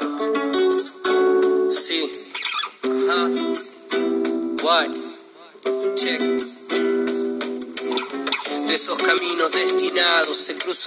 Thank you.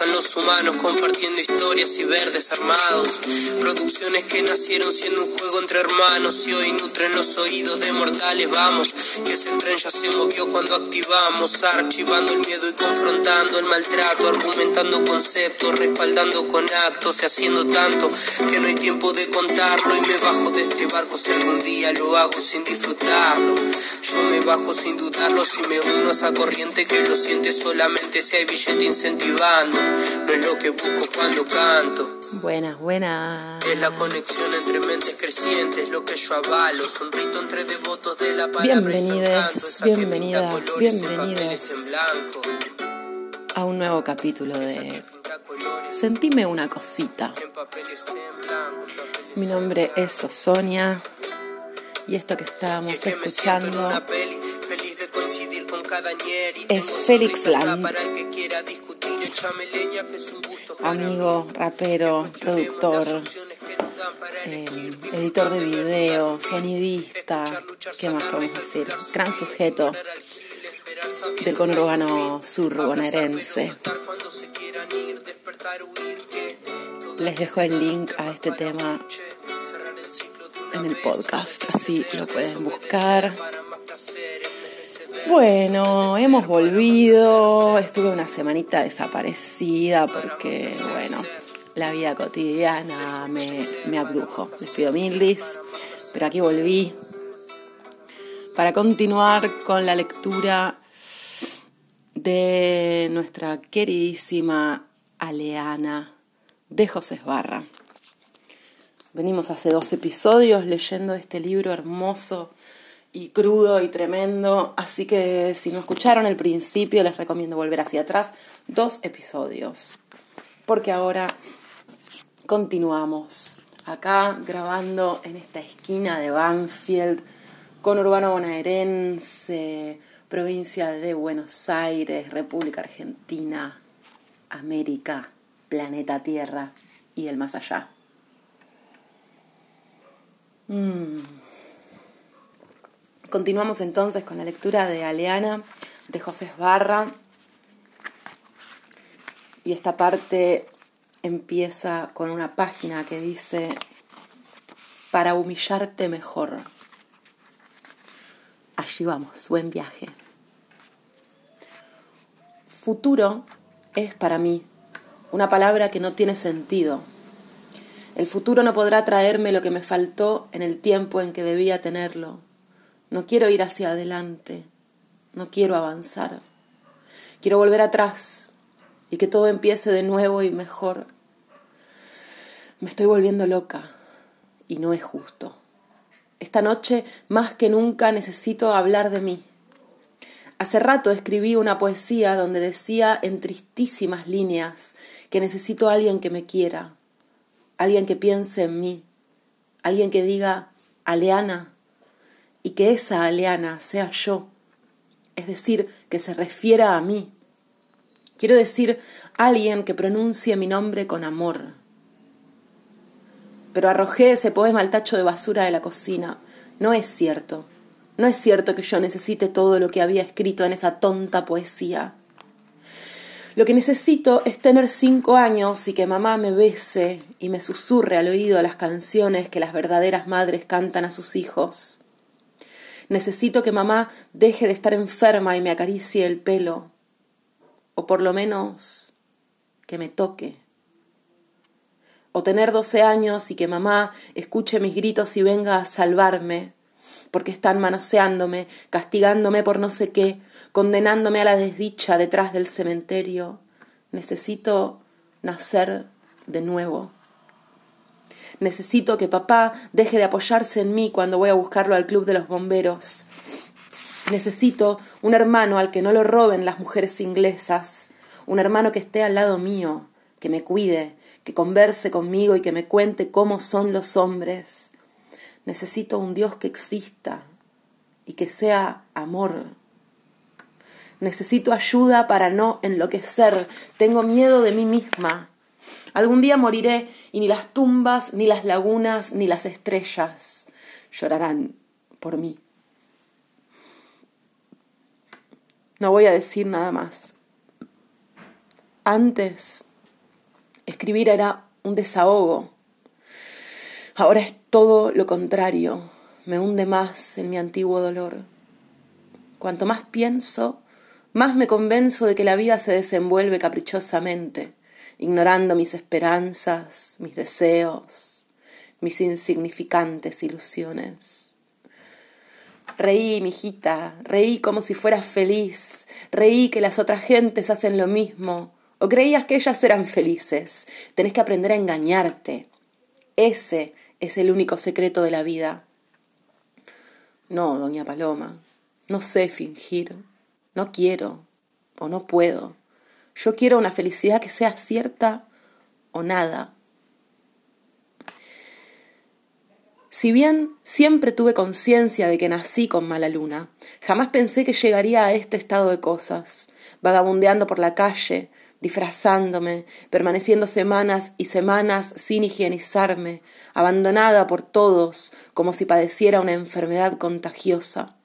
Los humanos compartiendo historias y verdes armados. Producciones que nacieron siendo un juego entre hermanos y hoy nutren los oídos de mortales. Vamos, que ese tren ya se movió cuando activamos, archivando el miedo y confrontando el maltrato, argumentando conceptos, respaldando con actos y haciendo tanto que no hay tiempo de contarlo. Y me bajo de este barco si algún día lo hago sin disfrutarlo. Yo me bajo sin dudarlo si me uno a esa corriente que lo siente solamente si hay billete incentivando. No es lo que busco cuando canto. Buenas, buenas. Es la conexión entre mentes crecientes, lo que yo avalo. Son rito entre devotos de la palabra. Bienvenidas, bienvenidas, bienvenidas a un nuevo capítulo de Sentime una cosita. Mi nombre es Sonia y esto que estábamos escuchando es Félix Land, amigo, rapero, productor, eh, editor de video, sonidista, ¿qué más podemos decir? Gran sujeto del conurbano sur bonaerense. Les dejo el link a este tema en el podcast, así lo pueden buscar. Bueno, hemos volvido. Estuve una semanita desaparecida porque, bueno, la vida cotidiana me, me abdujo. Les pido mildis, pero aquí volví para continuar con la lectura de nuestra queridísima Aleana de José Esbarra. Venimos hace dos episodios leyendo este libro hermoso y crudo y tremendo. Así que si no escucharon el principio, les recomiendo volver hacia atrás dos episodios. Porque ahora continuamos acá grabando en esta esquina de Banfield, con Urbano Bonaerense, provincia de Buenos Aires, República Argentina, América, planeta Tierra y el más allá. Mm. Continuamos entonces con la lectura de Aleana de José Barra. Y esta parte empieza con una página que dice, para humillarte mejor. Allí vamos, buen viaje. Futuro es para mí una palabra que no tiene sentido. El futuro no podrá traerme lo que me faltó en el tiempo en que debía tenerlo no quiero ir hacia adelante, no quiero avanzar. Quiero volver atrás y que todo empiece de nuevo y mejor. Me estoy volviendo loca y no es justo. Esta noche más que nunca necesito hablar de mí. Hace rato escribí una poesía donde decía en tristísimas líneas que necesito a alguien que me quiera, alguien que piense en mí, alguien que diga, Aleana, y que esa Aleana sea yo, es decir, que se refiera a mí. Quiero decir alguien que pronuncie mi nombre con amor. Pero arrojé ese poema al tacho de basura de la cocina. No es cierto. No es cierto que yo necesite todo lo que había escrito en esa tonta poesía. Lo que necesito es tener cinco años y que mamá me bese y me susurre al oído las canciones que las verdaderas madres cantan a sus hijos. Necesito que mamá deje de estar enferma y me acaricie el pelo. O por lo menos que me toque. O tener doce años y que mamá escuche mis gritos y venga a salvarme, porque están manoseándome, castigándome por no sé qué, condenándome a la desdicha detrás del cementerio. Necesito nacer de nuevo. Necesito que papá deje de apoyarse en mí cuando voy a buscarlo al club de los bomberos. Necesito un hermano al que no lo roben las mujeres inglesas, un hermano que esté al lado mío, que me cuide, que converse conmigo y que me cuente cómo son los hombres. Necesito un Dios que exista y que sea amor. Necesito ayuda para no enloquecer. Tengo miedo de mí misma. Algún día moriré y ni las tumbas, ni las lagunas, ni las estrellas llorarán por mí. No voy a decir nada más. Antes, escribir era un desahogo. Ahora es todo lo contrario. Me hunde más en mi antiguo dolor. Cuanto más pienso, más me convenzo de que la vida se desenvuelve caprichosamente, ignorando mis esperanzas, mis deseos, mis insignificantes ilusiones. Reí, mijita, reí como si fueras feliz, reí que las otras gentes hacen lo mismo, ¿O creías que ellas eran felices? Tenés que aprender a engañarte. Ese es el único secreto de la vida. No, doña Paloma, no sé fingir. No quiero o no puedo. Yo quiero una felicidad que sea cierta o nada. Si bien siempre tuve conciencia de que nací con mala luna, jamás pensé que llegaría a este estado de cosas, vagabundeando por la calle, disfrazándome, permaneciendo semanas y semanas sin higienizarme, abandonada por todos como si padeciera una enfermedad contagiosa.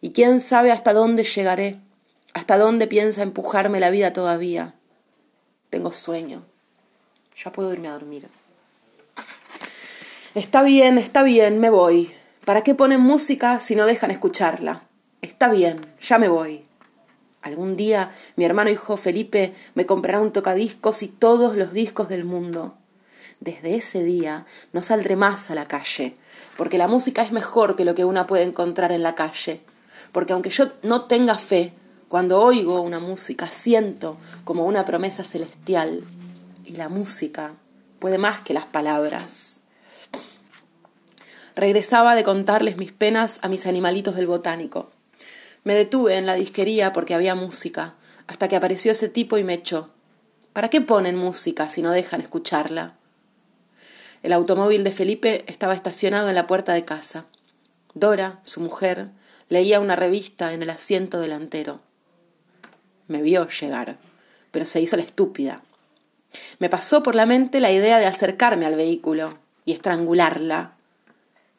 Y quién sabe hasta dónde llegaré, hasta dónde piensa empujarme la vida todavía. Tengo sueño. Ya puedo irme a dormir. Está bien, está bien, me voy. ¿Para qué ponen música si no dejan escucharla? Está bien, ya me voy. Algún día mi hermano hijo Felipe me comprará un tocadiscos y todos los discos del mundo. Desde ese día no saldré más a la calle, porque la música es mejor que lo que una puede encontrar en la calle. Porque aunque yo no tenga fe, cuando oigo una música siento como una promesa celestial. Y la música puede más que las palabras. Regresaba de contarles mis penas a mis animalitos del botánico. Me detuve en la disquería porque había música, hasta que apareció ese tipo y me echó. ¿Para qué ponen música si no dejan escucharla? El automóvil de Felipe estaba estacionado en la puerta de casa. Dora, su mujer, leía una revista en el asiento delantero. Me vio llegar, pero se hizo la estúpida. Me pasó por la mente la idea de acercarme al vehículo y estrangularla,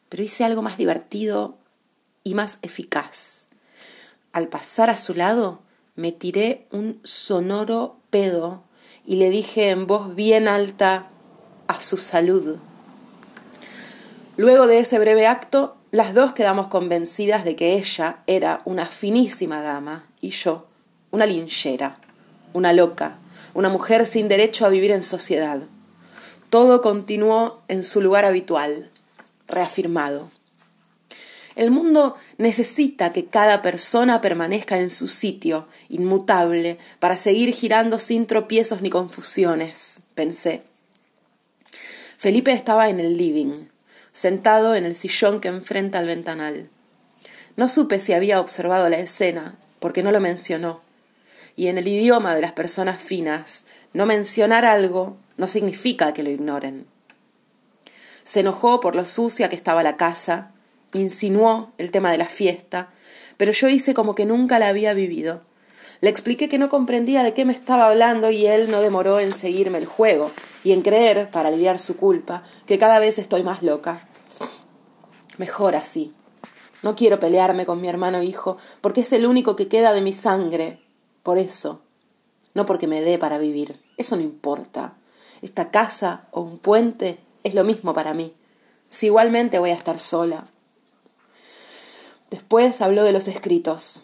pero hice algo más divertido y más eficaz al pasar a su lado, me tiré un sonoro pedo y le dije en voz bien alta a su salud. Luego de ese breve acto, las dos quedamos convencidas de que ella era una finísima dama y yo una linchera, una loca, una mujer sin derecho a vivir en sociedad. Todo continuó en su lugar habitual, reafirmado. El mundo necesita que cada persona permanezca en su sitio, inmutable, para seguir girando sin tropiezos ni confusiones, pensé. Felipe estaba en el living, sentado en el sillón que enfrenta al ventanal. No supe si había observado la escena, porque no lo mencionó. Y en el idioma de las personas finas, no mencionar algo no significa que lo ignoren. Se enojó por lo sucia que estaba la casa, insinuó el tema de la fiesta, pero yo hice como que nunca la había vivido. Le expliqué que no comprendía de qué me estaba hablando y él no demoró en seguirme el juego y en creer, para aliviar su culpa, que cada vez estoy más loca. Mejor así. No quiero pelearme con mi hermano hijo, porque es el único que queda de mi sangre. Por eso. No porque me dé para vivir. Eso no importa. Esta casa o un puente es lo mismo para mí. Si igualmente voy a estar sola, Después habló de los escritos.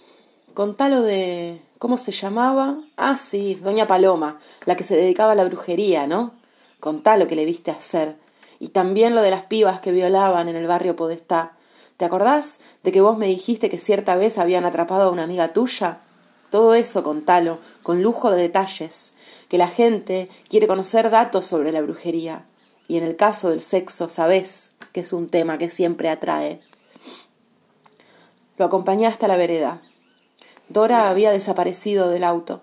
Contalo de. ¿Cómo se llamaba? Ah, sí, Doña Paloma, la que se dedicaba a la brujería, ¿no? Contalo que le viste hacer. Y también lo de las pibas que violaban en el barrio Podestá. ¿Te acordás de que vos me dijiste que cierta vez habían atrapado a una amiga tuya? Todo eso contalo, con lujo de detalles, que la gente quiere conocer datos sobre la brujería. Y en el caso del sexo, sabés que es un tema que siempre atrae. Lo acompañé hasta la vereda. Dora había desaparecido del auto.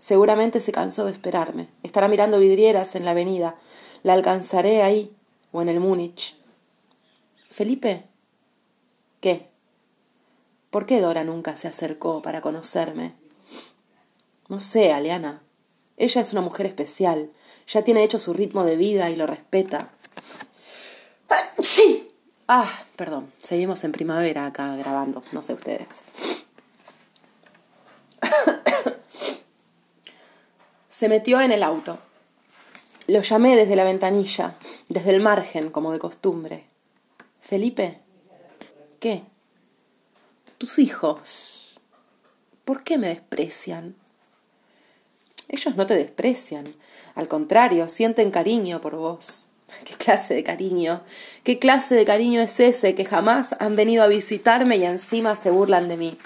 Seguramente se cansó de esperarme. Estará mirando vidrieras en la avenida. La alcanzaré ahí o en el Múnich. Felipe. ¿Qué? ¿Por qué Dora nunca se acercó para conocerme? No sé, Aleana. Ella es una mujer especial, ya tiene hecho su ritmo de vida y lo respeta. Sí. Ah, perdón, seguimos en primavera acá grabando, no sé ustedes. Se metió en el auto. Lo llamé desde la ventanilla, desde el margen, como de costumbre. Felipe, ¿qué? Tus hijos, ¿por qué me desprecian? Ellos no te desprecian, al contrario, sienten cariño por vos. ¿Qué clase de cariño? ¿Qué clase de cariño es ese que jamás han venido a visitarme y encima se burlan de mí?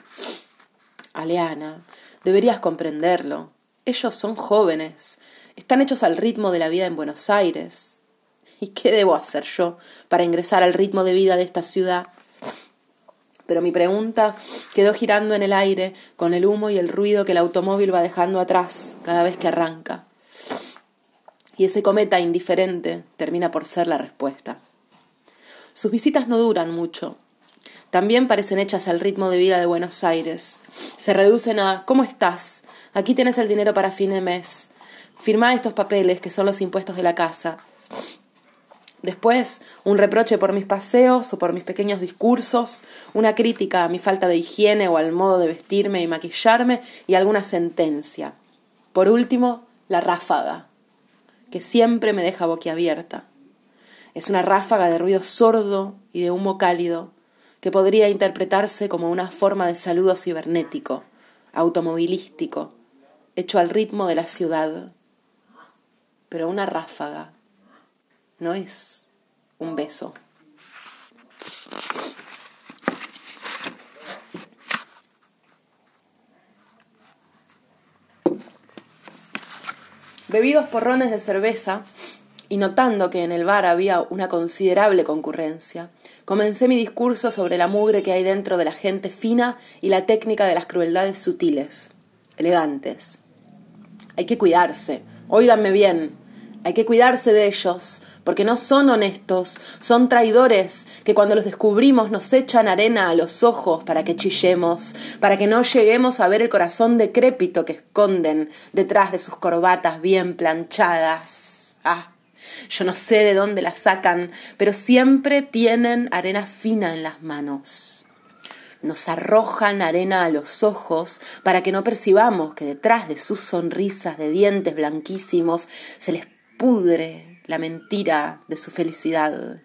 Aleana, deberías comprenderlo. Ellos son jóvenes, están hechos al ritmo de la vida en Buenos Aires. ¿Y qué debo hacer yo para ingresar al ritmo de vida de esta ciudad? Pero mi pregunta quedó girando en el aire con el humo y el ruido que el automóvil va dejando atrás cada vez que arranca. Y ese cometa indiferente termina por ser la respuesta. Sus visitas no duran mucho. También parecen hechas al ritmo de vida de Buenos Aires. Se reducen a ¿Cómo estás? Aquí tienes el dinero para fin de mes. Firma estos papeles que son los impuestos de la casa. Después, un reproche por mis paseos o por mis pequeños discursos, una crítica a mi falta de higiene o al modo de vestirme y maquillarme y alguna sentencia. Por último, la ráfaga, que siempre me deja boquiabierta. Es una ráfaga de ruido sordo y de humo cálido que podría interpretarse como una forma de saludo cibernético, automovilístico, hecho al ritmo de la ciudad. Pero una ráfaga no es un beso. Bebidos porrones de cerveza y notando que en el bar había una considerable concurrencia, comencé mi discurso sobre la mugre que hay dentro de la gente fina y la técnica de las crueldades sutiles, elegantes. Hay que cuidarse, óiganme bien, hay que cuidarse de ellos, porque no son honestos, son traidores que cuando los descubrimos nos echan arena a los ojos para que chillemos, para que no lleguemos a ver el corazón decrépito que esconden detrás de sus corbatas bien planchadas. Ah, yo no sé de dónde la sacan, pero siempre tienen arena fina en las manos. Nos arrojan arena a los ojos para que no percibamos que detrás de sus sonrisas de dientes blanquísimos se les pudre la mentira de su felicidad.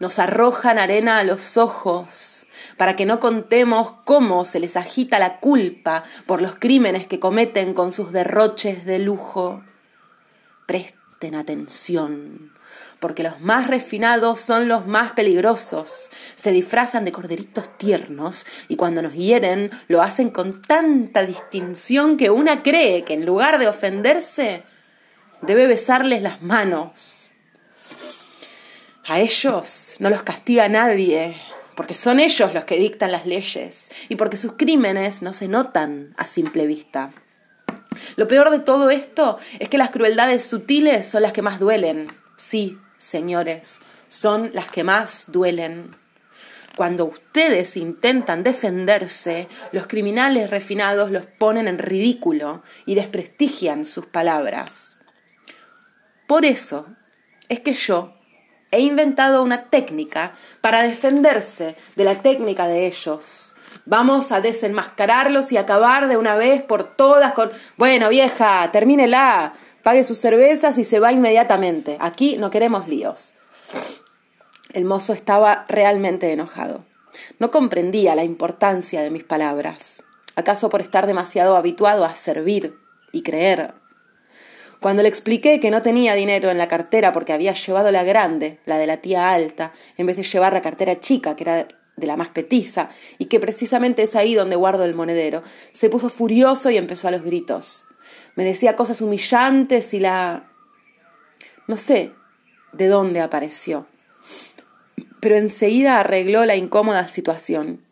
Nos arrojan arena a los ojos para que no contemos cómo se les agita la culpa por los crímenes que cometen con sus derroches de lujo. Presten atención, porque los más refinados son los más peligrosos. Se disfrazan de corderitos tiernos y cuando nos hieren lo hacen con tanta distinción que una cree que en lugar de ofenderse, debe besarles las manos. A ellos no los castiga nadie, porque son ellos los que dictan las leyes y porque sus crímenes no se notan a simple vista. Lo peor de todo esto es que las crueldades sutiles son las que más duelen. Sí, señores, son las que más duelen. Cuando ustedes intentan defenderse, los criminales refinados los ponen en ridículo y desprestigian sus palabras. Por eso es que yo he inventado una técnica para defenderse de la técnica de ellos. Vamos a desenmascararlos y acabar de una vez por todas con, bueno vieja, termínela, pague sus cervezas y se va inmediatamente. Aquí no queremos líos. El mozo estaba realmente enojado. No comprendía la importancia de mis palabras. ¿Acaso por estar demasiado habituado a servir y creer cuando le expliqué que no tenía dinero en la cartera porque había llevado la grande, la de la tía alta, en vez de llevar la cartera chica, que era de la más petiza, y que precisamente es ahí donde guardo el monedero, se puso furioso y empezó a los gritos. Me decía cosas humillantes y la... no sé de dónde apareció. Pero enseguida arregló la incómoda situación.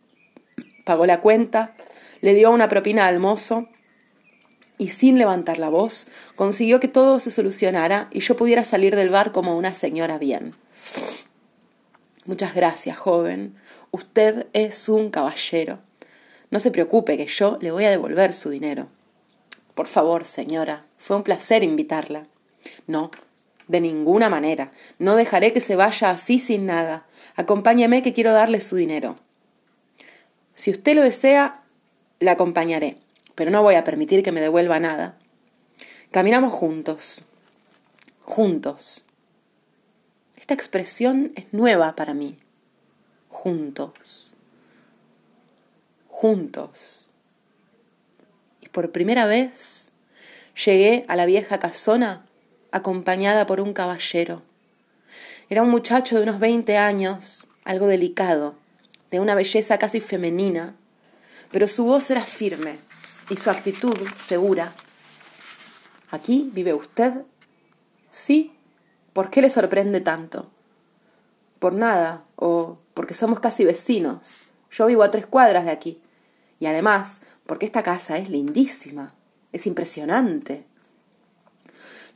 Pagó la cuenta, le dio una propina al mozo y sin levantar la voz consiguió que todo se solucionara y yo pudiera salir del bar como una señora bien. Muchas gracias, joven. Usted es un caballero. No se preocupe que yo le voy a devolver su dinero. Por favor, señora, fue un placer invitarla. No, de ninguna manera. No dejaré que se vaya así sin nada. Acompáñeme que quiero darle su dinero. Si usted lo desea, la acompañaré, pero no voy a permitir que me devuelva nada. Caminamos juntos. Juntos. Esta expresión es nueva para mí. Juntos. Juntos. Y por primera vez llegué a la vieja casona acompañada por un caballero. Era un muchacho de unos veinte años, algo delicado, de una belleza casi femenina, pero su voz era firme y su actitud segura. ¿Aquí vive usted? Sí. ¿Por qué le sorprende tanto? Por nada, o porque somos casi vecinos. Yo vivo a tres cuadras de aquí. Y además, porque esta casa es lindísima, es impresionante.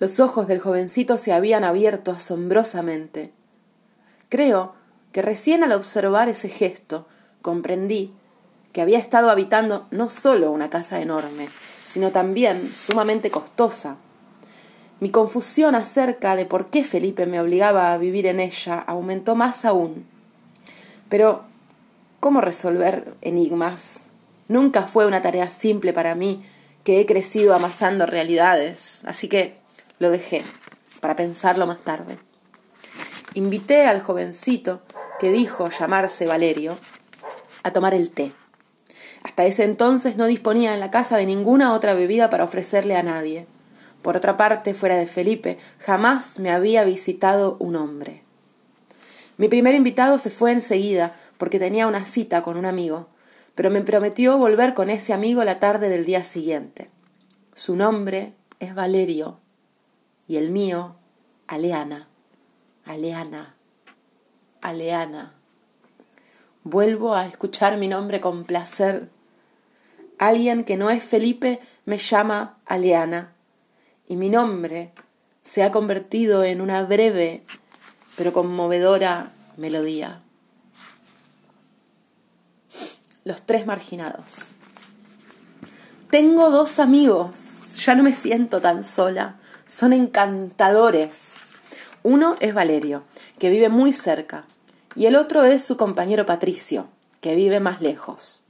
Los ojos del jovencito se habían abierto asombrosamente. Creo que recién al observar ese gesto comprendí que había estado habitando no solo una casa enorme, sino también sumamente costosa. Mi confusión acerca de por qué Felipe me obligaba a vivir en ella aumentó más aún. Pero, ¿cómo resolver enigmas? Nunca fue una tarea simple para mí, que he crecido amasando realidades, así que lo dejé para pensarlo más tarde. Invité al jovencito que dijo llamarse Valerio, a tomar el té. Hasta ese entonces no disponía en la casa de ninguna otra bebida para ofrecerle a nadie. Por otra parte, fuera de Felipe, jamás me había visitado un hombre. Mi primer invitado se fue enseguida porque tenía una cita con un amigo, pero me prometió volver con ese amigo la tarde del día siguiente. Su nombre es Valerio y el mío, Aleana. Aleana. Aleana. Vuelvo a escuchar mi nombre con placer. Alguien que no es Felipe me llama Aleana y mi nombre se ha convertido en una breve pero conmovedora melodía. Los tres marginados. Tengo dos amigos, ya no me siento tan sola, son encantadores. Uno es Valerio, que vive muy cerca, y el otro es su compañero Patricio, que vive más lejos.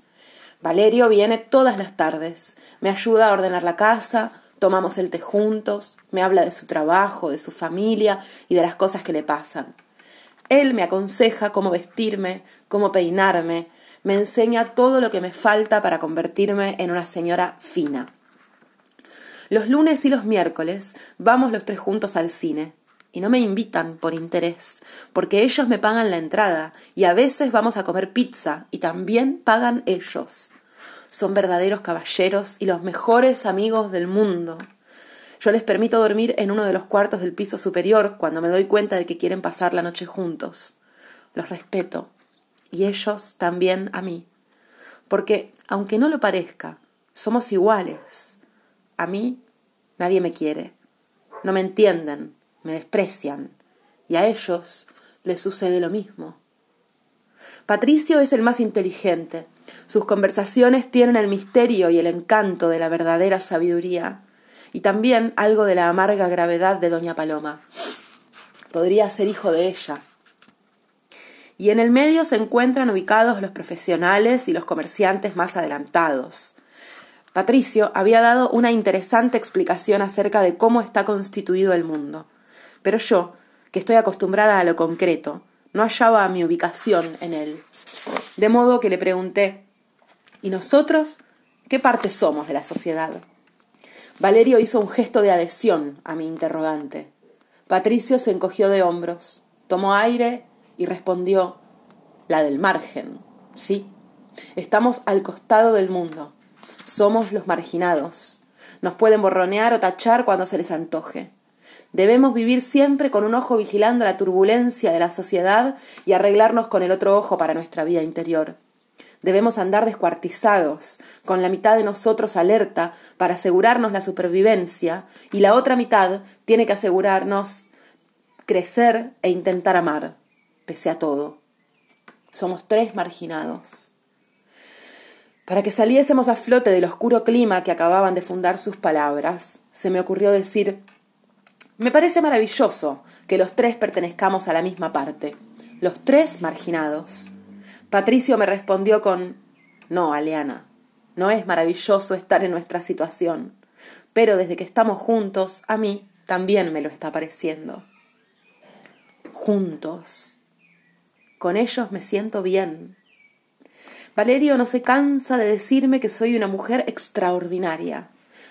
Valerio viene todas las tardes, me ayuda a ordenar la casa, tomamos el té juntos, me habla de su trabajo, de su familia y de las cosas que le pasan. Él me aconseja cómo vestirme, cómo peinarme, me enseña todo lo que me falta para convertirme en una señora fina. Los lunes y los miércoles vamos los tres juntos al cine y no me invitan por interés, porque ellos me pagan la entrada y a veces vamos a comer pizza y también pagan ellos. Son verdaderos caballeros y los mejores amigos del mundo. Yo les permito dormir en uno de los cuartos del piso superior cuando me doy cuenta de que quieren pasar la noche juntos. Los respeto y ellos también a mí. Porque, aunque no lo parezca, somos iguales. A mí nadie me quiere. No me entienden me desprecian, y a ellos les sucede lo mismo. Patricio es el más inteligente. Sus conversaciones tienen el misterio y el encanto de la verdadera sabiduría, y también algo de la amarga gravedad de Doña Paloma. Podría ser hijo de ella. Y en el medio se encuentran ubicados los profesionales y los comerciantes más adelantados. Patricio había dado una interesante explicación acerca de cómo está constituido el mundo. Pero yo, que estoy acostumbrada a lo concreto, no hallaba mi ubicación en él. De modo que le pregunté, ¿y nosotros qué parte somos de la sociedad? Valerio hizo un gesto de adhesión a mi interrogante. Patricio se encogió de hombros, tomó aire y respondió, la del margen, sí. Estamos al costado del mundo. Somos los marginados. Nos pueden borronear o tachar cuando se les antoje. Debemos vivir siempre con un ojo vigilando la turbulencia de la sociedad y arreglarnos con el otro ojo para nuestra vida interior. Debemos andar descuartizados, con la mitad de nosotros alerta para asegurarnos la supervivencia y la otra mitad tiene que asegurarnos crecer e intentar amar, pese a todo. Somos tres marginados. Para que saliésemos a flote del oscuro clima que acababan de fundar sus palabras, se me ocurrió decir Me parece maravilloso que los tres pertenezcamos a la misma parte, los tres marginados. Patricio me respondió con No, Aleana, no es maravilloso estar en nuestra situación, pero desde que estamos juntos, a mí también me lo está pareciendo. Juntos. Con ellos me siento bien. Valerio no se cansa de decirme que soy una mujer extraordinaria,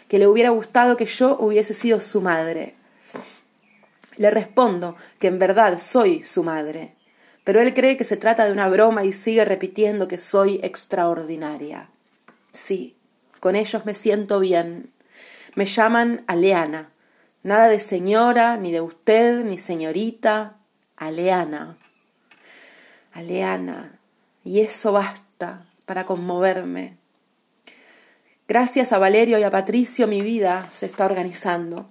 que le hubiera gustado que yo hubiese sido su madre. Le respondo que en verdad soy su madre, pero él cree que se trata de una broma y sigue repitiendo que soy extraordinaria. Sí, con ellos me siento bien. Me llaman Aleana. Nada de señora, ni de usted, ni señorita. Aleana. Aleana. Y eso basta para conmoverme. Gracias a Valerio y a Patricio mi vida se está organizando.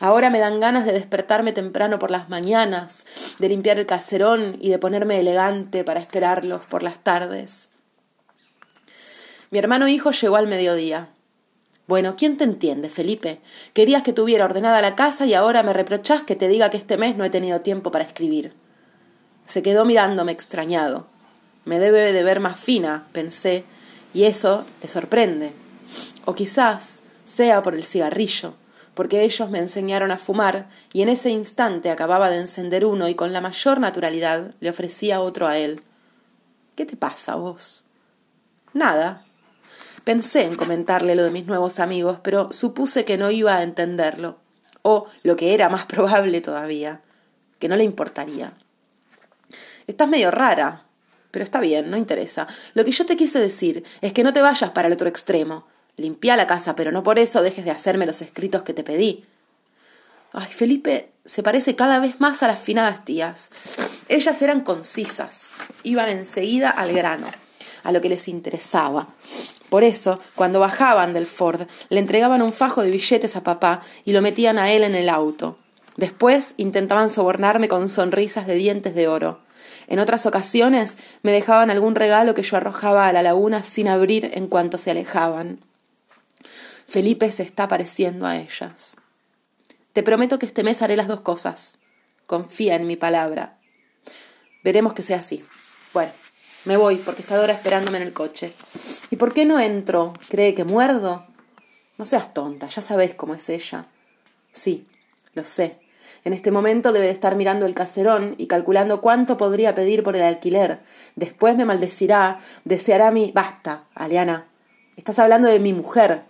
Ahora me dan ganas de despertarme temprano por las mañanas, de limpiar el caserón y de ponerme elegante para esperarlos por las tardes. Mi hermano hijo llegó al mediodía. Bueno, ¿quién te entiende, Felipe? Querías que tuviera ordenada la casa y ahora me reprochás que te diga que este mes no he tenido tiempo para escribir. Se quedó mirándome extrañado. Me debe de ver más fina, pensé, y eso le sorprende. O quizás sea por el cigarrillo, porque ellos me enseñaron a fumar y en ese instante acababa de encender uno y con la mayor naturalidad le ofrecía otro a él. ¿Qué te pasa vos? Nada. Pensé en comentarle lo de mis nuevos amigos, pero supuse que no iba a entenderlo, o lo que era más probable todavía, que no le importaría. Estás medio rara, pero está bien, no interesa. Lo que yo te quise decir es que no te vayas para el otro extremo. Limpia la casa, pero no por eso dejes de hacerme los escritos que te pedí. Ay, Felipe se parece cada vez más a las finadas tías. Ellas eran concisas, iban enseguida al grano, a lo que les interesaba. Por eso, cuando bajaban del Ford, le entregaban un fajo de billetes a papá y lo metían a él en el auto. Después intentaban sobornarme con sonrisas de dientes de oro. En otras ocasiones me dejaban algún regalo que yo arrojaba a la laguna sin abrir en cuanto se alejaban. Felipe se está pareciendo a ellas. Te prometo que este mes haré las dos cosas. Confía en mi palabra. Veremos que sea así. Bueno, me voy porque está Dora esperándome en el coche. ¿Y por qué no entro? ¿Cree que muerdo? No seas tonta, ya sabes cómo es ella. Sí, lo sé. En este momento debe de estar mirando el caserón y calculando cuánto podría pedir por el alquiler. Después me maldecirá, deseará mi. Basta, Aliana. Estás hablando de mi mujer,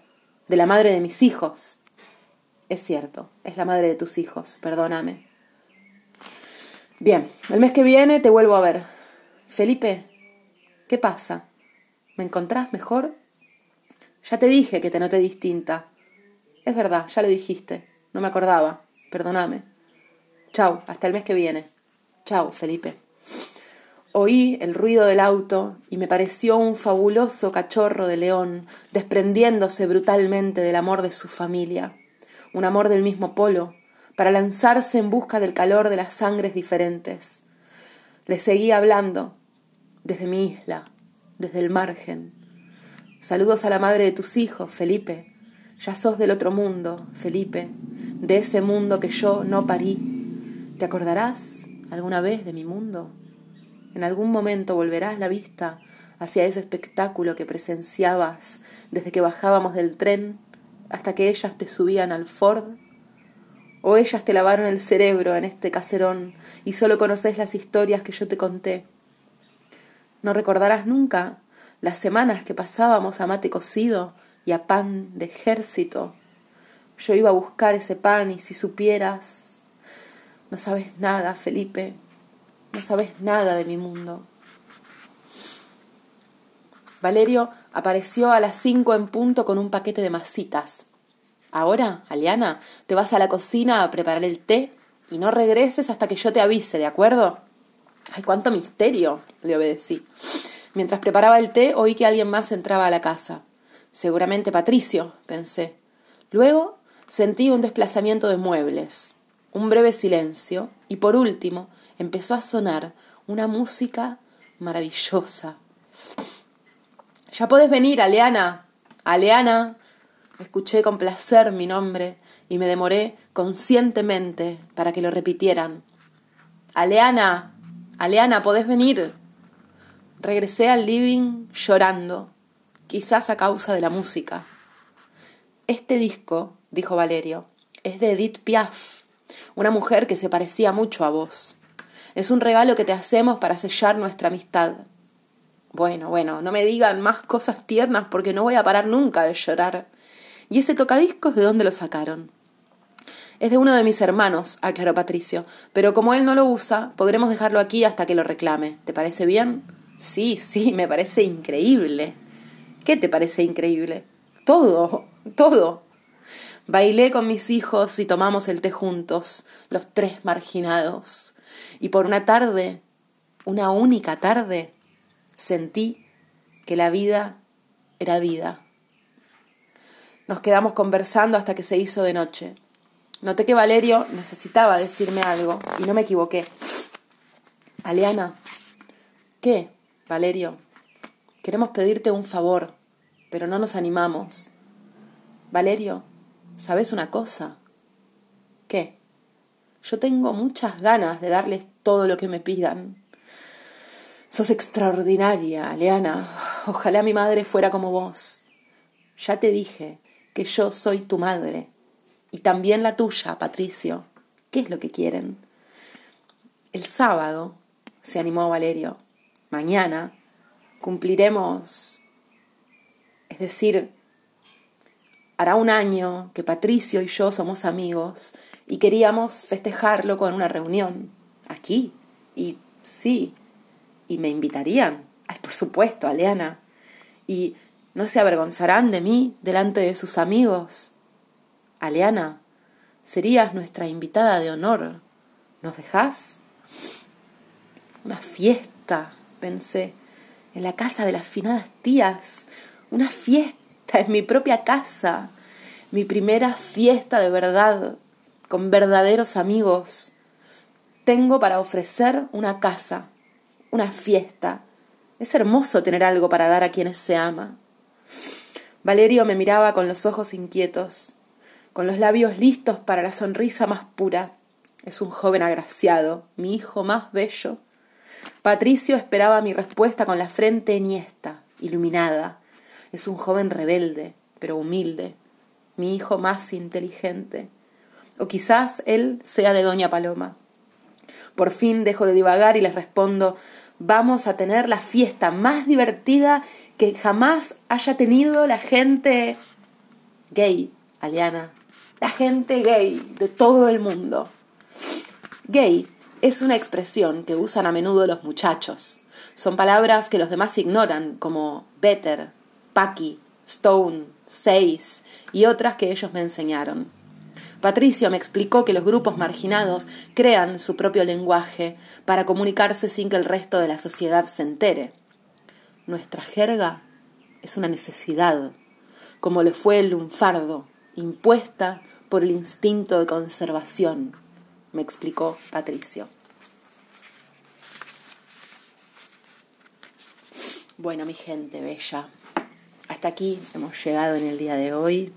de la madre de mis hijos. Es cierto, es la madre de tus hijos, perdóname. Bien, el mes que viene te vuelvo a ver. Felipe, ¿qué pasa? ¿Me encontrás mejor? Ya te dije que te noté distinta. Es verdad, ya lo dijiste. No me acordaba. Perdóname. Chau, hasta el mes que viene. Chau, Felipe. Oí el ruido del auto y me pareció un fabuloso cachorro de león desprendiéndose brutalmente del amor de su familia, un amor del mismo polo, para lanzarse en busca del calor de las sangres diferentes. Le seguí hablando desde mi isla, desde el margen. Saludos a la madre de tus hijos, Felipe. Ya sos del otro mundo, Felipe, de ese mundo que yo no parí ¿Te acordarás alguna vez de mi mundo? En algún momento volverás la vista hacia ese espectáculo que presenciabas desde que bajábamos del tren hasta que ellas te subían al Ford? ¿O ellas te lavaron el cerebro en este caserón y solo conoces las historias que yo te conté? ¿No recordarás nunca las semanas que pasábamos a mate cocido y a pan de ejército? Yo iba a buscar ese pan y si supieras no sabes nada, Felipe. No sabes nada de mi mundo. Valerio apareció a las cinco en punto con un paquete de masitas. Ahora, Aliana, te vas a la cocina a preparar el té y no regreses hasta que yo te avise, ¿de acuerdo? ¡Ay, cuánto misterio! le obedecí. Mientras preparaba el té, oí que alguien más entraba a la casa. Seguramente Patricio, pensé. Luego sentí un desplazamiento de muebles un breve silencio y por último empezó a sonar una música maravillosa. Ya podés venir, Aleana. Aleana. Escuché con placer mi nombre y me demoré conscientemente para que lo repitieran. Aleana, Aleana, podés venir. Regresé al living llorando, quizás a causa de la música. Este disco, dijo Valerio, es de Edith Piaf, una mujer que se parecía mucho a vos. Es un regalo que te hacemos para sellar nuestra amistad. Bueno, bueno, no me digan más cosas tiernas porque no voy a parar nunca de llorar. ¿Y ese tocadiscos de dónde lo sacaron? Es de uno de mis hermanos, aclaró Patricio, pero como él no lo usa, podremos dejarlo aquí hasta que lo reclame. ¿Te parece bien? Sí, sí, me parece increíble. ¿Qué te parece increíble? Todo, todo. Bailé con mis hijos y tomamos el té juntos, los tres marginados. Y por una tarde, una única tarde, sentí que la vida era vida. Nos quedamos conversando hasta que se hizo de noche. Noté que Valerio necesitaba decirme algo y no me equivoqué. Aleana, ¿qué, Valerio? Queremos pedirte un favor, pero no nos animamos. Valerio, ¿sabes una cosa? ¿Qué? Yo tengo muchas ganas de darles todo lo que me pidan. Sos extraordinaria, Aleana. Ojalá mi madre fuera como vos. Ya te dije que yo soy tu madre y también la tuya, Patricio. ¿Qué es lo que quieren? El sábado, se animó Valerio, mañana cumpliremos, es decir, hará un año que Patricio y yo somos amigos y queríamos festejarlo con una reunión aquí. Y sí, y me invitarían. Ay, por supuesto, Aleana. Y no se avergonzarán de mí delante de sus amigos. Aleana, serías nuestra invitada de honor. ¿Nos dejás? Una fiesta, pensé, en la casa de las finadas tías. Una fiesta en mi propia casa. Mi primera fiesta de verdad, con verdaderos amigos. Tengo para ofrecer una casa, una fiesta. Es hermoso tener algo para dar a quienes se ama. Valerio me miraba con los ojos inquietos con los labios listos para la sonrisa más pura. Es un joven agraciado, mi hijo más bello. Patricio esperaba mi respuesta con la frente enhiesta, iluminada. Es un joven rebelde, pero humilde, mi hijo más inteligente. O quizás él sea de Doña Paloma. Por fin dejo de divagar y les respondo vamos a tener la fiesta más divertida que jamás haya tenido la gente gay, Aliana, la gente gay de todo el mundo. Gay es una expresión que usan a menudo los muchachos. Son palabras que los demás ignoran, como better, paki, stone, seis y otras que ellos me enseñaron. Patricio me explicó que los grupos marginados crean su propio lenguaje para comunicarse sin que el resto de la sociedad se entere. Nuestra jerga es una necesidad, como le fue el lunfardo, impuesta por el instinto de conservación, me explicó Patricio. Bueno, mi gente bella, aquí hemos llegado en el día de hoy.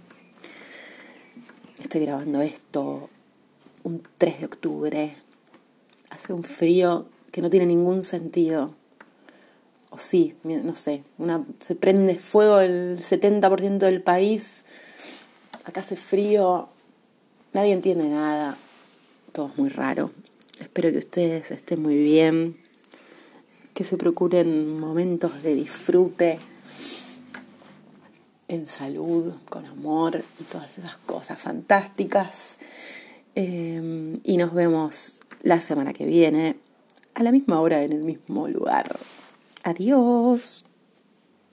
Estoy grabando esto un 3 de octubre. Hace un frío que no tiene ningún sentido. O sí, no sé, se prende fuego el 70% del país. Acá hace frío, Nadie entiende nada, todo es muy raro. Espero que ustedes estén muy bien, que se procuren momentos de disfrute, en salud, con amor y todas esas cosas fantásticas. Eh, y nos vemos la semana que viene, a la misma hora, en el mismo lugar. Adiós.